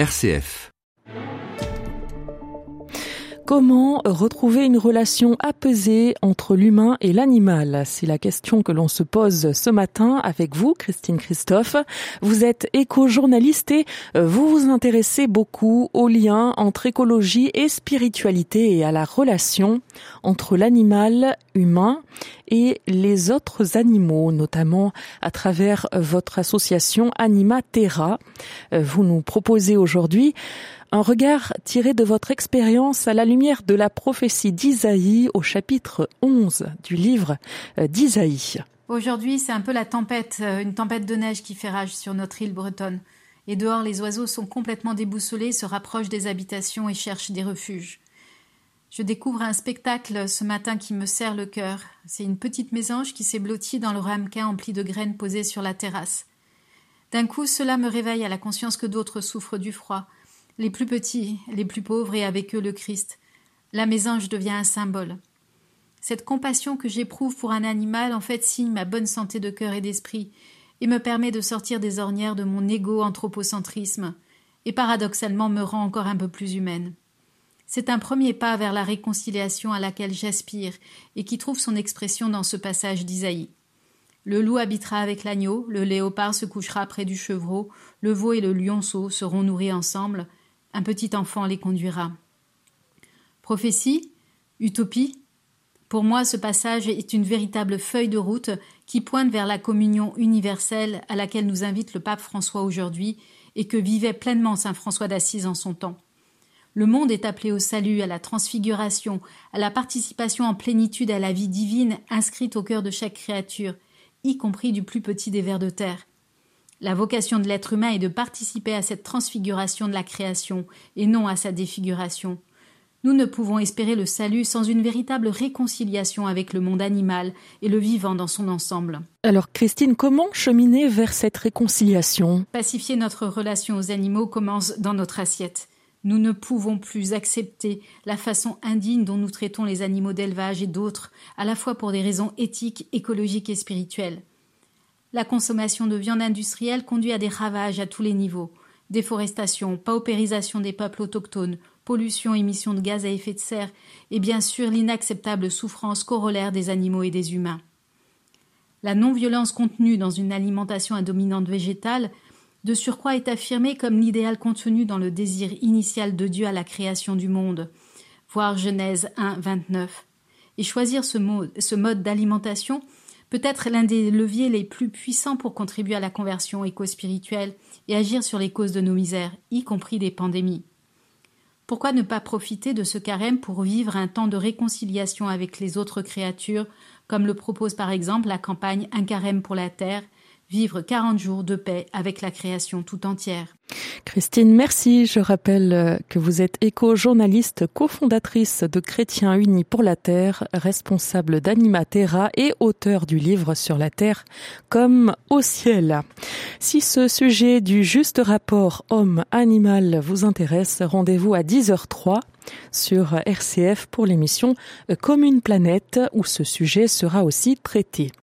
RCF. Comment retrouver une relation apaisée entre l'humain et l'animal? C'est la question que l'on se pose ce matin avec vous, Christine Christophe. Vous êtes éco-journaliste et euh, vous vous intéressez beaucoup au lien entre écologie et spiritualité et à la relation entre l'animal humain et les autres animaux, notamment à travers votre association Anima Terra. Euh, vous nous proposez aujourd'hui un regard tiré de votre expérience à la lumière de la prophétie d'Isaïe au chapitre 11 du livre euh, d'Isaïe. Aujourd'hui, c'est un peu la tempête, euh, une tempête de neige qui fait rage sur notre île bretonne. Et dehors, les oiseaux sont complètement déboussolés, se rapprochent des habitations et cherchent des refuges. Je découvre un spectacle ce matin qui me serre le cœur. C'est une petite mésange qui s'est blottie dans le ramequin empli de graines posées sur la terrasse. D'un coup, cela me réveille à la conscience que d'autres souffrent du froid, les plus petits, les plus pauvres et avec eux le Christ. La mésange devient un symbole. Cette compassion que j'éprouve pour un animal en fait signe ma bonne santé de cœur et d'esprit et me permet de sortir des ornières de mon égo anthropocentrisme et paradoxalement me rend encore un peu plus humaine. C'est un premier pas vers la réconciliation à laquelle j'aspire et qui trouve son expression dans ce passage d'Isaïe. Le loup habitera avec l'agneau, le léopard se couchera près du chevreau, le veau et le lionceau seront nourris ensemble, un petit enfant les conduira. Prophétie, utopie, pour moi ce passage est une véritable feuille de route qui pointe vers la communion universelle à laquelle nous invite le pape François aujourd'hui et que vivait pleinement saint François d'Assise en son temps. Le monde est appelé au salut, à la transfiguration, à la participation en plénitude à la vie divine inscrite au cœur de chaque créature, y compris du plus petit des vers de terre. La vocation de l'être humain est de participer à cette transfiguration de la création et non à sa défiguration. Nous ne pouvons espérer le salut sans une véritable réconciliation avec le monde animal et le vivant dans son ensemble. Alors Christine, comment cheminer vers cette réconciliation? Pacifier notre relation aux animaux commence dans notre assiette. Nous ne pouvons plus accepter la façon indigne dont nous traitons les animaux d'élevage et d'autres, à la fois pour des raisons éthiques, écologiques et spirituelles. La consommation de viande industrielle conduit à des ravages à tous les niveaux déforestation, paupérisation des peuples autochtones, pollution, émissions de gaz à effet de serre et bien sûr l'inacceptable souffrance corollaire des animaux et des humains. La non-violence contenue dans une alimentation à dominante végétale de surcroît est affirmée comme l'idéal contenu dans le désir initial de Dieu à la création du monde, voir Genèse 1, 29. Et choisir ce mode d'alimentation peut être l'un des leviers les plus puissants pour contribuer à la conversion éco-spirituelle et agir sur les causes de nos misères, y compris des pandémies. Pourquoi ne pas profiter de ce carême pour vivre un temps de réconciliation avec les autres créatures, comme le propose par exemple la campagne Un carême pour la terre, vivre 40 jours de paix avec la création tout entière? Christine, merci. Je rappelle euh, que vous êtes éco-journaliste, cofondatrice de Chrétiens Unis pour la Terre, responsable d'Animatera et auteur du livre sur la Terre comme au ciel. Si ce sujet du juste rapport homme-animal vous intéresse, rendez-vous à 10h03 sur RCF pour l'émission Comme une planète où ce sujet sera aussi traité.